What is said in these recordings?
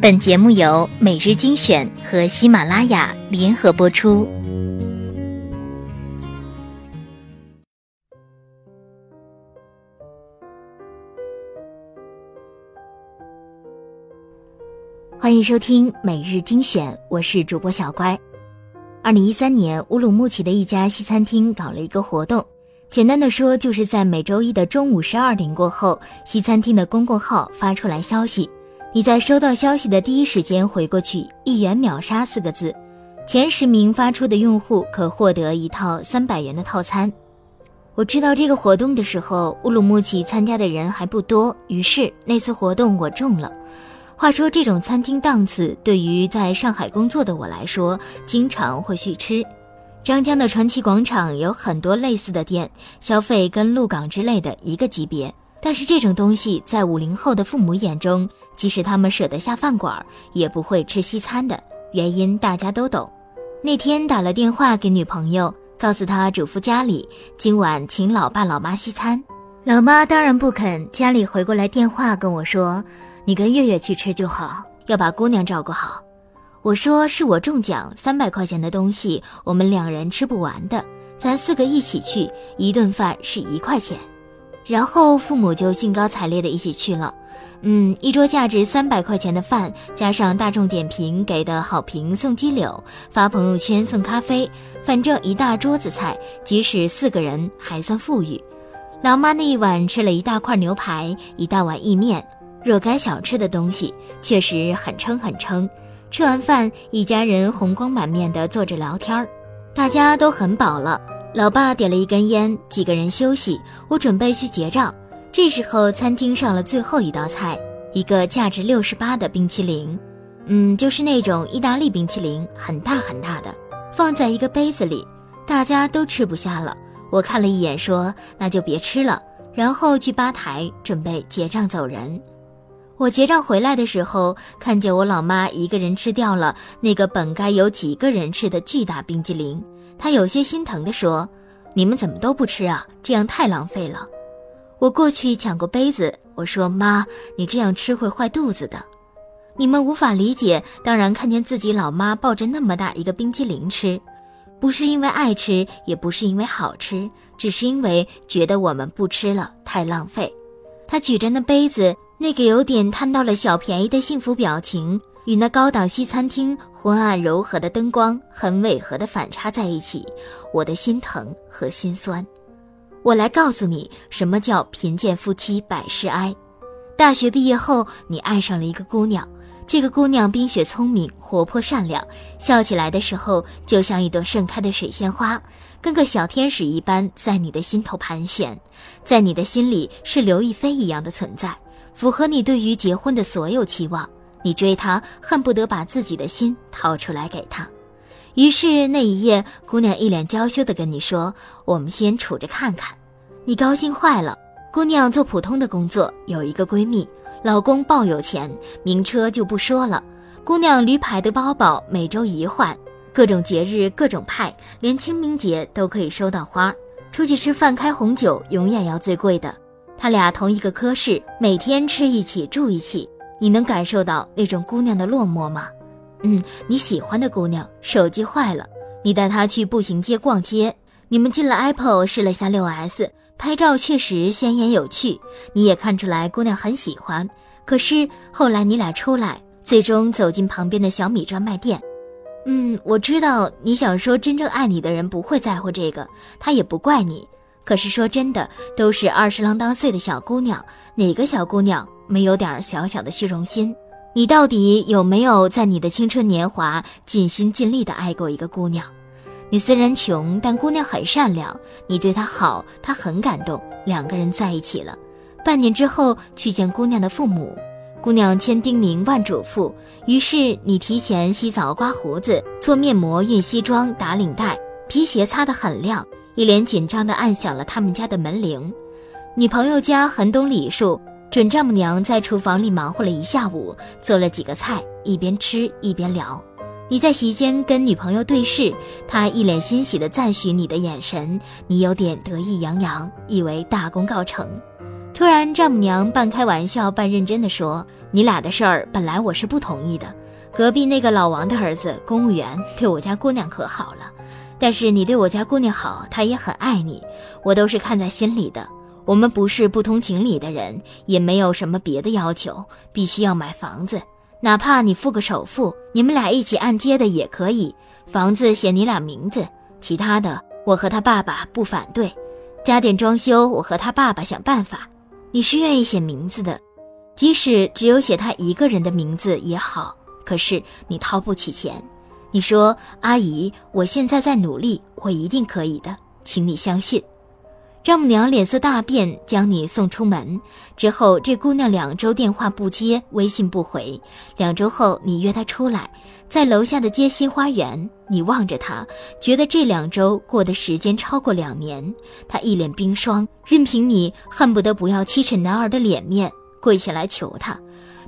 本节目由每日精选和喜马拉雅联合播出。欢迎收听每日精选，我是主播小乖。二零一三年，乌鲁木齐的一家西餐厅搞了一个活动，简单的说，就是在每周一的中午十二点过后，西餐厅的公共号发出来消息，你在收到消息的第一时间回过去，一元秒杀四个字，前十名发出的用户可获得一套三百元的套餐。我知道这个活动的时候，乌鲁木齐参加的人还不多，于是那次活动我中了。话说，这种餐厅档次对于在上海工作的我来说，经常会去吃。张江的传奇广场有很多类似的店，消费跟鹿港之类的一个级别。但是这种东西在五零后的父母眼中，即使他们舍得下饭馆，也不会吃西餐的。原因大家都懂。那天打了电话给女朋友，告诉她嘱咐家里今晚请老爸老妈西餐。老妈当然不肯，家里回过来电话跟我说。你跟月月去吃就好，要把姑娘照顾好。我说是我中奖，三百块钱的东西我们两人吃不完的，咱四个一起去，一顿饭是一块钱。然后父母就兴高采烈的一起去了。嗯，一桌价值三百块钱的饭，加上大众点评给的好评送鸡柳，发朋友圈送咖啡，反正一大桌子菜，即使四个人还算富裕。老妈那一晚吃了一大块牛排，一大碗意面。若干小吃的东西确实很撑很撑。吃完饭，一家人红光满面的坐着聊天儿，大家都很饱了。老爸点了一根烟，几个人休息。我准备去结账，这时候餐厅上了最后一道菜，一个价值六十八的冰淇淋，嗯，就是那种意大利冰淇淋，很大很大的，放在一个杯子里，大家都吃不下了。我看了一眼，说那就别吃了，然后去吧台准备结账走人。我结账回来的时候，看见我老妈一个人吃掉了那个本该有几个人吃的巨大冰激凌，她有些心疼地说：“你们怎么都不吃啊？这样太浪费了。”我过去抢过杯子，我说：“妈，你这样吃会坏肚子的。”你们无法理解，当然看见自己老妈抱着那么大一个冰激凌吃，不是因为爱吃，也不是因为好吃，只是因为觉得我们不吃了太浪费。她举着那杯子。那个有点贪到了小便宜的幸福表情，与那高档西餐厅昏暗柔和的灯光很违和的反差在一起，我的心疼和心酸。我来告诉你，什么叫贫贱夫妻百事哀。大学毕业后，你爱上了一个姑娘，这个姑娘冰雪聪明、活泼善良，笑起来的时候就像一朵盛开的水仙花，跟个小天使一般在你的心头盘旋，在你的心里是刘亦菲一样的存在。符合你对于结婚的所有期望，你追她恨不得把自己的心掏出来给她。于是那一夜，姑娘一脸娇羞地跟你说：“我们先处着看看。”你高兴坏了。姑娘做普通的工作，有一个闺蜜，老公抱有钱，名车就不说了。姑娘驴牌的包包每周一换，各种节日各种派，连清明节都可以收到花。出去吃饭开红酒，永远要最贵的。他俩同一个科室，每天吃一起住一起，你能感受到那种姑娘的落寞吗？嗯，你喜欢的姑娘手机坏了，你带她去步行街逛街，你们进了 Apple 试了下六 S，拍照确实鲜艳有趣，你也看出来姑娘很喜欢。可是后来你俩出来，最终走进旁边的小米专卖店。嗯，我知道你想说真正爱你的人不会在乎这个，他也不怪你。可是说真的，都是二十郎当岁的小姑娘，哪个小姑娘没有点小小的虚荣心？你到底有没有在你的青春年华尽心尽力的爱过一个姑娘？你虽然穷，但姑娘很善良，你对她好，她很感动，两个人在一起了。半年之后去见姑娘的父母，姑娘千叮咛万嘱咐，于是你提前洗澡、刮胡子、做面膜、熨西装、打领带，皮鞋擦得很亮。一脸紧张地按响了他们家的门铃，女朋友家很懂礼数，准丈母娘在厨房里忙活了一下午，做了几个菜，一边吃一边聊。你在席间跟女朋友对视，她一脸欣喜地赞许你的眼神，你有点得意洋洋，以为大功告成。突然，丈母娘半开玩笑半认真的说：“你俩的事儿本来我是不同意的。隔壁那个老王的儿子公务员，对我家姑娘可好了。但是你对我家姑娘好，他也很爱你，我都是看在心里的。我们不是不通情理的人，也没有什么别的要求，必须要买房子，哪怕你付个首付，你们俩一起按揭的也可以。房子写你俩名字，其他的我和他爸爸不反对，加点装修，我和他爸爸想办法。”你是愿意写名字的，即使只有写他一个人的名字也好。可是你掏不起钱。你说：“阿姨，我现在在努力，我一定可以的，请你相信。”丈母娘脸色大变，将你送出门。之后，这姑娘两周电话不接，微信不回。两周后，你约她出来，在楼下的街心花园。你望着她，觉得这两周过的时间超过两年。她一脸冰霜，任凭你恨不得不要七尺男儿的脸面，跪下来求她。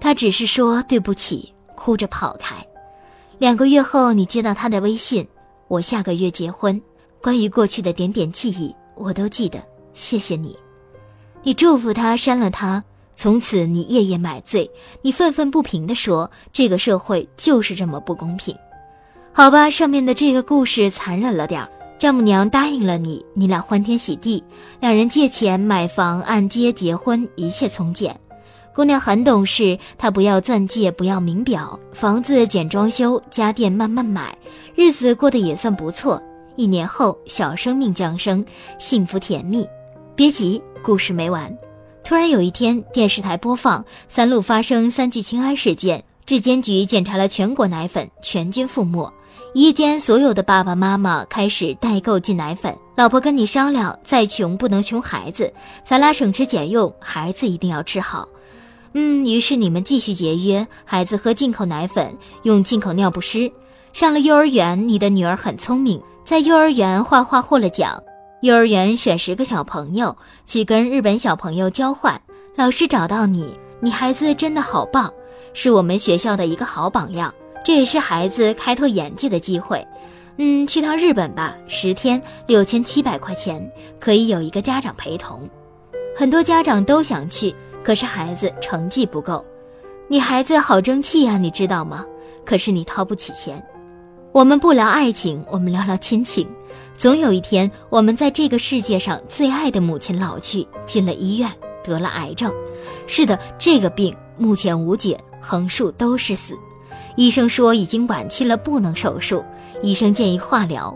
她只是说对不起，哭着跑开。两个月后，你接到她的微信：“我下个月结婚。”关于过去的点点记忆。我都记得，谢谢你。你祝福他，删了他。从此你夜夜买醉，你愤愤不平地说：“这个社会就是这么不公平。”好吧，上面的这个故事残忍了点儿。丈母娘答应了你，你俩欢天喜地，两人借钱买房、按揭、结婚，一切从简。姑娘很懂事，她不要钻戒，不要名表，房子简装修，家电慢慢买，日子过得也算不错。一年后，小生命降生，幸福甜蜜。别急，故事没完。突然有一天，电视台播放三鹿发生三聚氰胺事件，质监局检查了全国奶粉，全军覆没。一夜间，所有的爸爸妈妈开始代购进奶粉。老婆跟你商量，再穷不能穷孩子，咱俩省吃俭用，孩子一定要吃好。嗯，于是你们继续节约，孩子喝进口奶粉，用进口尿不湿。上了幼儿园，你的女儿很聪明。在幼儿园画画获了奖，幼儿园选十个小朋友去跟日本小朋友交换。老师找到你，你孩子真的好棒，是我们学校的一个好榜样。这也是孩子开拓眼界的机会。嗯，去趟日本吧，十天六千七百块钱，可以有一个家长陪同。很多家长都想去，可是孩子成绩不够。你孩子好争气呀，你知道吗？可是你掏不起钱。我们不聊爱情，我们聊聊亲情。总有一天，我们在这个世界上最爱的母亲老去，进了医院，得了癌症。是的，这个病目前无解，横竖都是死。医生说已经晚期了，不能手术。医生建议化疗。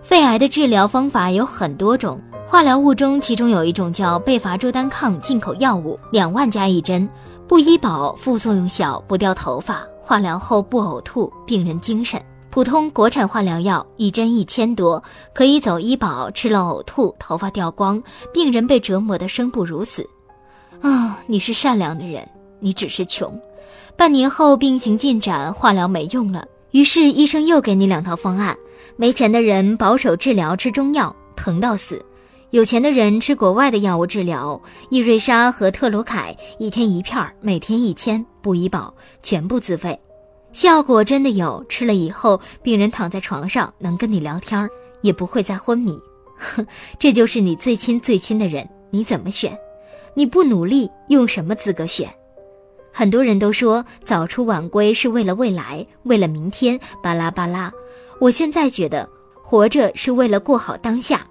肺癌的治疗方法有很多种，化疗物中其中有一种叫贝伐珠单抗进口药物，两万加一针，不医保，副作用小，不掉头发，化疗后不呕吐，病人精神。普通国产化疗药一针一千多，可以走医保，吃了呕吐，头发掉光，病人被折磨得生不如死。啊，你是善良的人，你只是穷。半年后病情进展，化疗没用了，于是医生又给你两套方案：没钱的人保守治疗，吃中药，疼到死；有钱的人吃国外的药物治疗，易瑞莎和特鲁凯，一天一片，每天一千，不医保，全部自费。效果真的有，吃了以后，病人躺在床上能跟你聊天，也不会再昏迷。哼，这就是你最亲最亲的人，你怎么选？你不努力，用什么资格选？很多人都说早出晚归是为了未来，为了明天，巴拉巴拉。我现在觉得，活着是为了过好当下。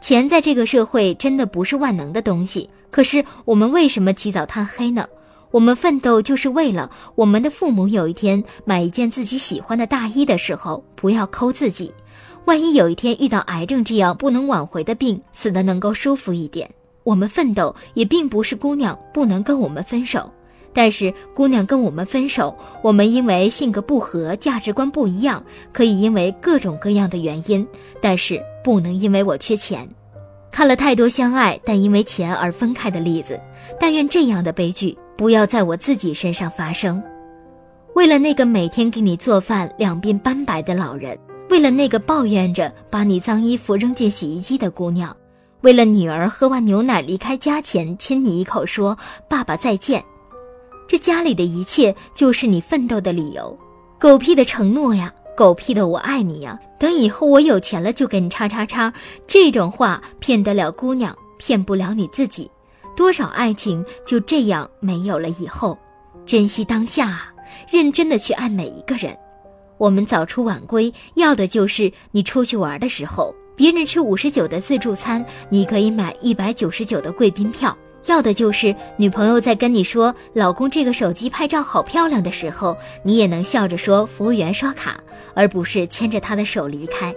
钱在这个社会真的不是万能的东西，可是我们为什么起早贪黑呢？我们奋斗就是为了我们的父母有一天买一件自己喜欢的大衣的时候不要抠自己，万一有一天遇到癌症这样不能挽回的病，死的能够舒服一点。我们奋斗也并不是姑娘不能跟我们分手，但是姑娘跟我们分手，我们因为性格不合、价值观不一样，可以因为各种各样的原因，但是不能因为我缺钱。看了太多相爱但因为钱而分开的例子，但愿这样的悲剧。不要在我自己身上发生。为了那个每天给你做饭、两鬓斑白的老人，为了那个抱怨着把你脏衣服扔进洗衣机的姑娘，为了女儿喝完牛奶离开家前亲你一口说“爸爸再见”，这家里的一切就是你奋斗的理由。狗屁的承诺呀，狗屁的我爱你呀！等以后我有钱了就给你叉叉叉，这种话骗得了姑娘，骗不了你自己。多少爱情就这样没有了以后。珍惜当下啊，认真的去爱每一个人。我们早出晚归，要的就是你出去玩的时候，别人吃五十九的自助餐，你可以买一百九十九的贵宾票；要的就是女朋友在跟你说“老公，这个手机拍照好漂亮”的时候，你也能笑着说“服务员刷卡”，而不是牵着她的手离开。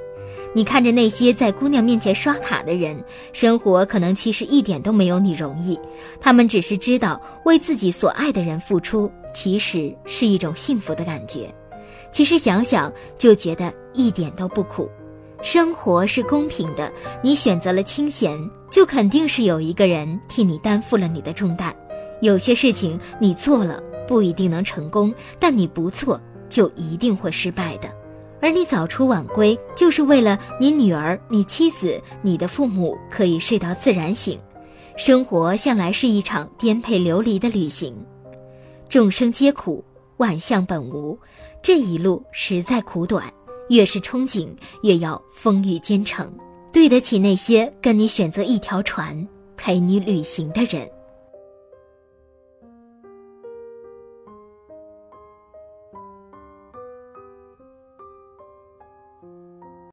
你看着那些在姑娘面前刷卡的人，生活可能其实一点都没有你容易。他们只是知道为自己所爱的人付出，其实是一种幸福的感觉。其实想想就觉得一点都不苦，生活是公平的。你选择了清闲，就肯定是有一个人替你担负了你的重担。有些事情你做了不一定能成功，但你不做就一定会失败的。而你早出晚归，就是为了你女儿、你妻子、你的父母可以睡到自然醒。生活向来是一场颠沛流离的旅行，众生皆苦，万象本无。这一路实在苦短，越是憧憬，越要风雨兼程，对得起那些跟你选择一条船陪你旅行的人。